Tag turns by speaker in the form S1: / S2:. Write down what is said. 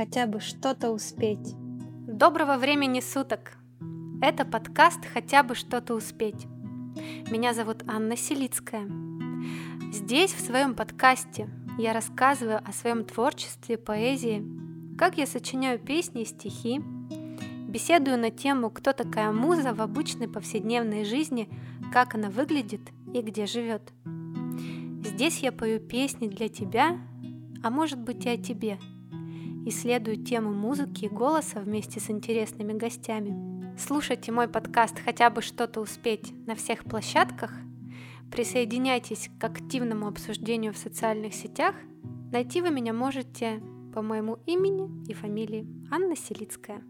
S1: хотя бы что-то успеть.
S2: Доброго времени суток! Это подкаст «Хотя бы что-то успеть». Меня зовут Анна Селицкая. Здесь, в своем подкасте, я рассказываю о своем творчестве, поэзии, как я сочиняю песни и стихи, беседую на тему, кто такая муза в обычной повседневной жизни, как она выглядит и где живет. Здесь я пою песни для тебя, а может быть и о тебе. Исследую тему музыки и голоса вместе с интересными гостями. Слушайте мой подкаст «Хотя бы что-то успеть» на всех площадках. Присоединяйтесь к активному обсуждению в социальных сетях. Найти вы меня можете по моему имени и фамилии Анна Селицкая.